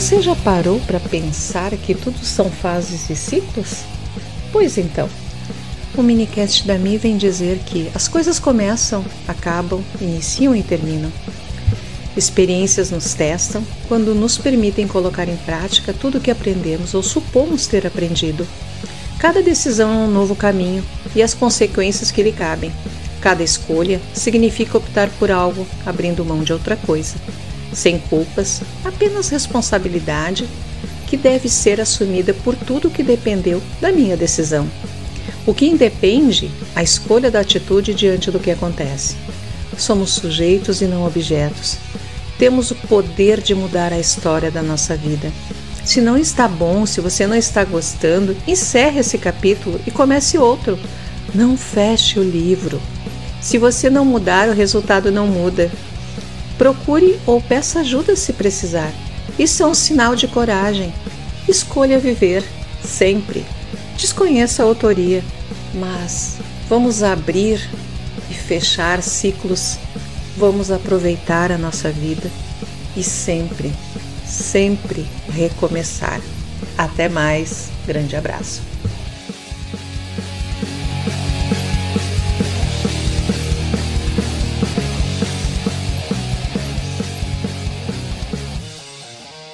Você já parou para pensar que tudo são fases e ciclos? Pois então, o minicast da Mi vem dizer que as coisas começam, acabam, iniciam e terminam. Experiências nos testam quando nos permitem colocar em prática tudo o que aprendemos ou supomos ter aprendido. Cada decisão é um novo caminho e as consequências que lhe cabem. Cada escolha significa optar por algo, abrindo mão de outra coisa. Sem culpas, apenas responsabilidade que deve ser assumida por tudo que dependeu da minha decisão. O que independe, a escolha da atitude diante do que acontece. Somos sujeitos e não objetos. Temos o poder de mudar a história da nossa vida. Se não está bom, se você não está gostando, encerre esse capítulo e comece outro. Não feche o livro. Se você não mudar, o resultado não muda. Procure ou peça ajuda se precisar. Isso é um sinal de coragem. Escolha viver, sempre. Desconheça a autoria, mas vamos abrir e fechar ciclos, vamos aproveitar a nossa vida e sempre, sempre recomeçar. Até mais, grande abraço.